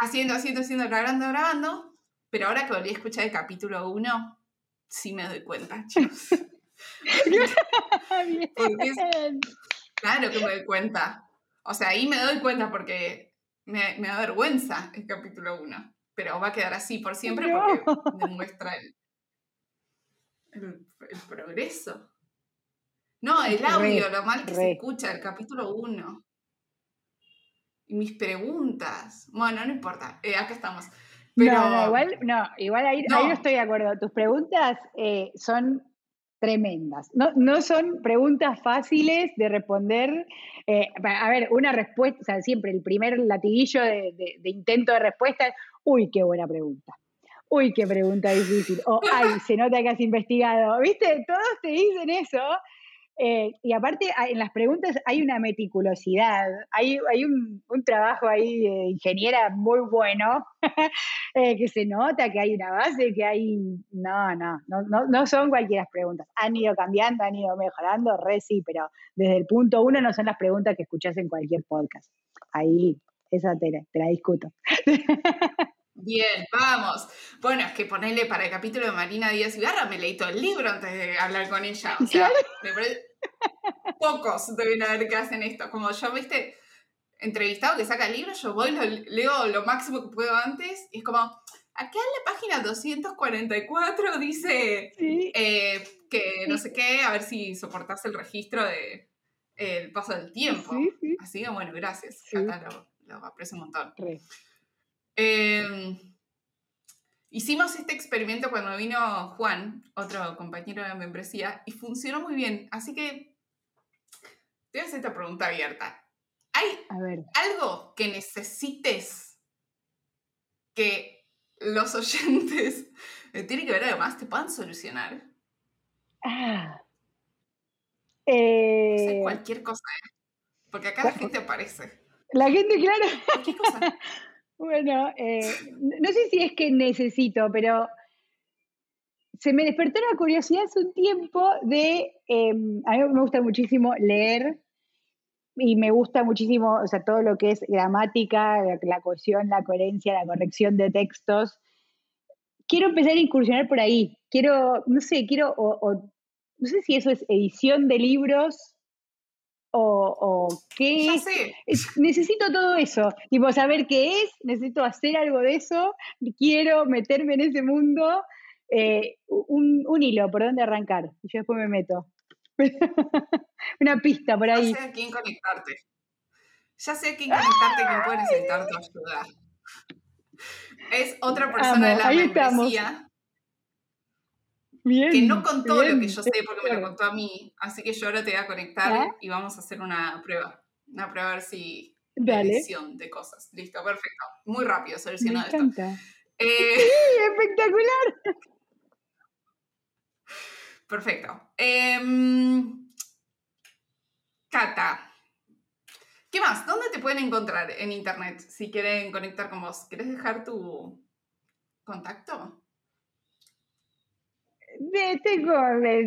haciendo, haciendo, haciendo, grabando, grabando. Pero ahora que volví a escuchar el capítulo 1, sí me doy cuenta, chicos. claro que me doy cuenta. O sea, ahí me doy cuenta porque me, da vergüenza el capítulo 1, pero va a quedar así por siempre porque demuestra el, el, progreso. No, el audio, lo mal que se escucha, el capítulo 1. Mis preguntas. Bueno, no importa, eh, acá estamos. Pero... No, igual, no, igual ahí, no. estoy de acuerdo. Tus preguntas eh, son tremendas. No, no son preguntas fáciles de responder. Eh, a ver, una respuesta, o sea, siempre el primer latiguillo de, intento de respuesta es, uy, qué buena pregunta. Uy, qué pregunta difícil. O, ay, se nota que has investigado. ¿Viste? Todos te dicen eso eh, y aparte, en las preguntas hay una meticulosidad, hay, hay un, trabajo ahí de ingeniera muy bueno, eh, que se nota que hay una base, que hay... No, no, no, no, son cualquiera preguntas. Han ido cambiando, han ido mejorando, re sí, pero desde el punto uno no son las preguntas que escuchas en cualquier podcast. Ahí, esa te, te la discuto. Bien, vamos. Bueno, es que ponerle para el capítulo de Marina Díaz Ibarra, me leí todo el libro antes de hablar con ella. O sea, me parece, Pocos deben haber que hacen esto. Como yo, viste, entrevistado que saca el libro, yo voy, lo, leo lo máximo que puedo antes, y es como, acá en la página 244 dice eh, que no sé qué, a ver si soportas el registro de el paso del tiempo. Así que bueno, gracias. Cata, lo, aprecio un montón. Em, hicimos este experimento cuando vino Juan, otro compañero de membresía, y funcionó muy bien. Así que te voy a hacer esta pregunta abierta. ¿Hay algo que necesites que los oyentes tienen que ver además te puedan solucionar? Ah. Eh, cualquier cosa, ¿eh? Porque acá la gente aparece. La gente, claro. Cualquier cosa. bueno, eh, no sé si es que necesito, pero se me despertó la curiosidad hace un tiempo de, em, a mí me gusta muchísimo leer y me gusta muchísimo, o sea, todo lo que es gramática, la, cohesión, la coherencia, la corrección de textos. Quiero empezar a incursionar por ahí. Quiero, no sé, quiero, o, no sé si eso es edición de libros o, o qué. necesito todo eso. Tipo, saber qué es, necesito hacer algo de eso, quiero meterme en ese mundo eh, un, un, hilo, ¿por dónde arrancar? Y yo después me meto. Una pista por ahí. Ya sé a quién conectarte. Ya sé a quién conectarte, quién puede necesitar tu ayuda. Es otra persona de la membresía. Bien, que no contó lo que yo sé porque me lo contó a mí. Así que yo ahora te voy a conectar y vamos a hacer una prueba. Una prueba a ver si. Edición de cosas. Listo, perfecto. Muy rápido, solucionado esto. Eh, sí, espectacular. Perfecto. Cata, ¿qué más? ¿Dónde te pueden encontrar en internet si quieren conectar con vos? ¿Quieres dejar tu contacto? Tengo,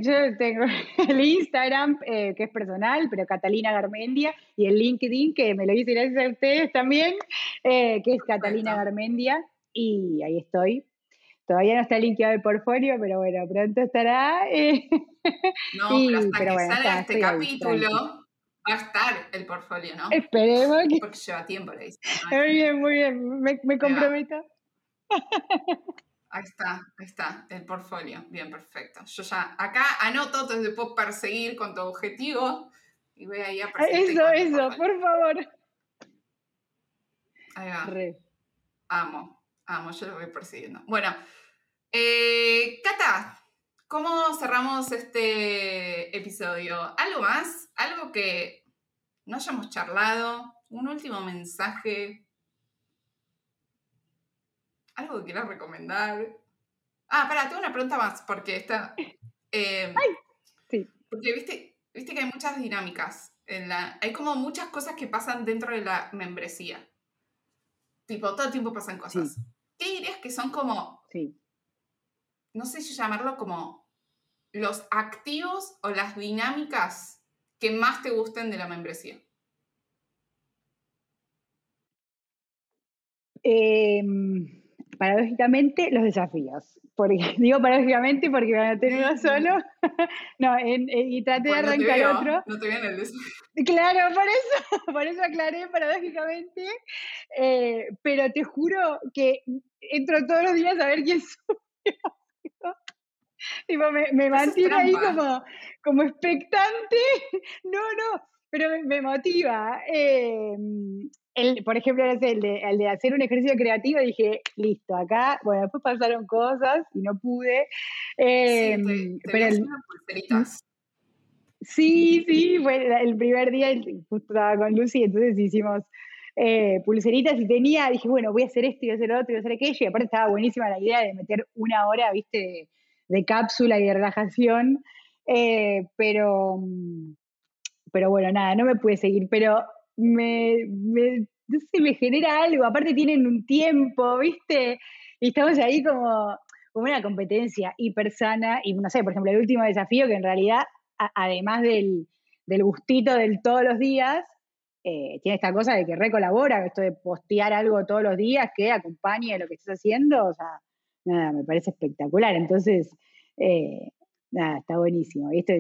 yo tengo el Instagram, eh, que es personal, pero Catalina Garmendia, y el LinkedIn, que me lo hice gracias a ustedes también, eh, que es Catalina Garmendia, y ahí estoy. Todavía no está linkeado el portfolio, pero bueno, pronto estará. Eh. No, pero hasta que salga este capítulo va a estar el portfolio, ¿no? Esperemos que... Porque lleva tiempo, le dice. Muy bien, muy bien, me, me comprometo. Ahí está, ahí está, el portfolio. Bien, perfecto. Yo ya acá anoto, entonces puedo perseguir con tu objetivo y voy ahí a perseguir. Eso, eso, por favor. Ahí va. Amo, amo, yo lo voy persiguiendo. Bueno, eh, Cata, ¿cómo cerramos este episodio? ¿Algo más? ¿Algo que no hayamos charlado? ¿Un último mensaje? ¿Algo que quieras recomendar? Ah, para, tengo una pregunta más, porque está. Em, Ay, sí. Porque viste, viste que hay muchas dinámicas. En la, hay como muchas cosas que pasan dentro de la membresía. Tipo, todo el tiempo pasan cosas. ¿Qué dirías que son como. Sí. No sé si llamarlo como los activos o las dinámicas que más te gusten de la membresía. Eh, paradójicamente, los desafíos. Porque, digo paradójicamente porque van a tener uno solo. no, y traté de arrancar otro. No te viene el desafío. Claro, por eso, por eso aclaré paradójicamente. Eh, pero te juro que entro todos los días a ver quién subió. tipo, me, me mantiene ahí como, como expectante. No, no, pero me, motiva. Eh, el, por ejemplo, el de, el de hacer un ejercicio creativo, dije, listo, acá, bueno, después pasaron cosas y no pude. Eh, pero sí, sí, fue el primer día, justo estaba con Lucy, entonces hicimos eh, pulseritas y tenía, dije, bueno, voy a hacer esto y voy a hacer otro y voy a hacer aquello, y aparte estaba buenísima la idea de meter una hora, viste, de, cápsula y de relajación, eh, pero, pero bueno, nada, no me pude seguir, pero me, me, no me genera algo. Aparte tienen un tiempo, ¿viste? Y estamos ahí como, como una competencia hiper sana. Y no sé, por ejemplo, el último desafío, que en realidad, además del, del, gustito del todos los días, eh, tiene esta cosa de que recolabora, esto de postear algo todos los días que acompañe lo que estás haciendo. O sea, nada, me parece espectacular. Entonces, eh, nada, está buenísimo. Y esto,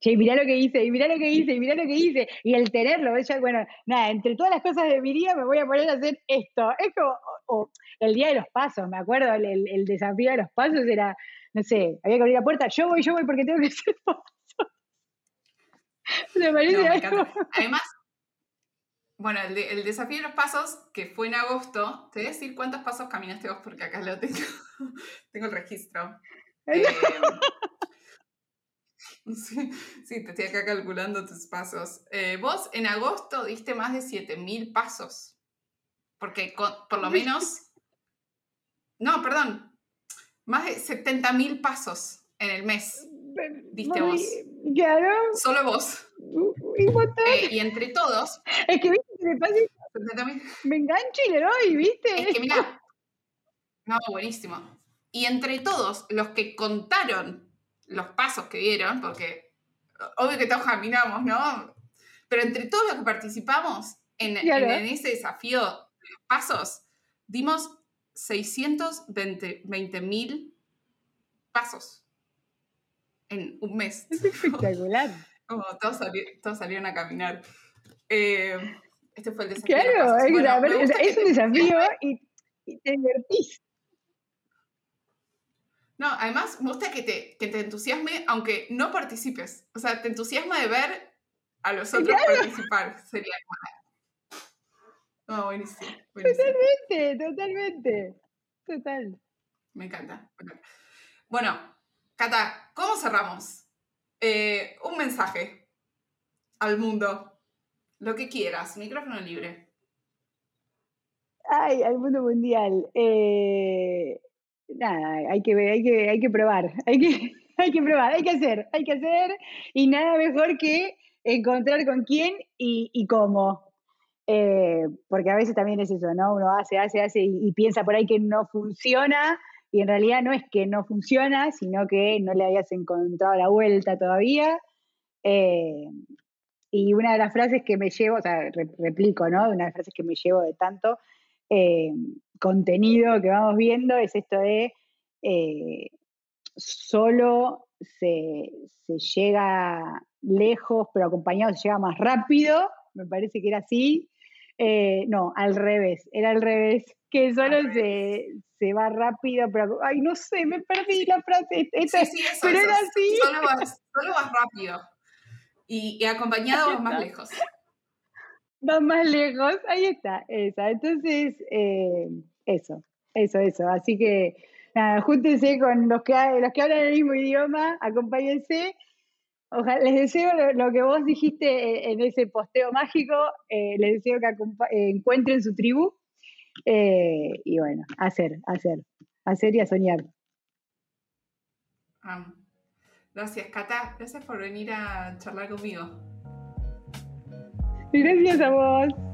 che, mirá lo que hice, y mirá lo que hice, y mirá lo que hice, y el tenerlo, bueno, nada, entre todas las cosas de mi día me voy a poner a hacer esto. Es como, o, el día de los pasos, me acuerdo, el, desafío de los pasos era, no sé, había que abrir la puerta, yo voy, yo voy porque tengo que hacer pasos. me parece Además, bueno, el, desafío de los pasos, que fue en agosto, te voy a decir cuántos pasos caminaste vos, porque acá lo tengo, tengo el registro. Eh, Sí, te estoy acá calculando tus pasos. Eh, vos en agosto diste más de 7.000 pasos. Porque por lo menos... No, perdón. Más de 70.000 pasos en el mes. Diste vos. Claro. Solo vos. Eh, y entre todos... Es que, ¿viste? Me, pasa, me engancho y le doy, ¿viste? Es que mira... No, buenísimo. Y entre todos los que contaron los pasos que dieron, porque obvio que todos caminamos, ¿no? Pero entre todos los que participamos en, ese desafío de los pasos, dimos 620 mil pasos en un mes. Es espectacular. Como todos, salieron a caminar. Eh, este fue el desafío. Claro, es, un desafío y, y te divertís. No, además me gusta que te, que te entusiasme aunque no participes. O sea, te entusiasma de ver a los otros participar. Sería No, buenísimo, Totalmente, totalmente. Total. Me encanta. Bueno, Cata, ¿cómo cerramos? Eh, un mensaje al mundo. Lo que quieras, micrófono libre. Ay, al mundo mundial. Eh, nada, hay que, hay que, hay que probar, hay que, hay que probar, hay que hacer, hay que hacer. Y nada mejor que encontrar con quién y, cómo. Eh, porque a veces también es eso, ¿no? Uno hace, hace, hace y, piensa por ahí que no funciona y en realidad no es que no funciona, sino que no le habías encontrado la vuelta todavía. Eh, y una de las frases que me llevo, o sea, replico, ¿no? Una de las frases que me llevo de tanto eh, contenido que vamos viendo es esto de solo se, se llega lejos, pero acompañado se llega más rápido, me parece que era así. Eh, no, al revés, era al revés, que solo se, se, va rápido, pero, ay, no sé, me perdí la frase, pero era así. Solo vas, solo vas rápido y, acompañado vas más lejos. Vas más lejos, ahí está, esa. Entonces, eh, eso, eso, eso. Así que, nada, júntense con los que, los que hablan el mismo idioma, acompáñense Ojalá, les deseo lo, que vos dijiste eh, en ese posteo mágico, eh, les deseo que eh, encuentren su tribu y bueno, hacer, hacer, hacer y a soñar. Gracias, Cata. Gracias por venir a charlar conmigo. Gracias a vos.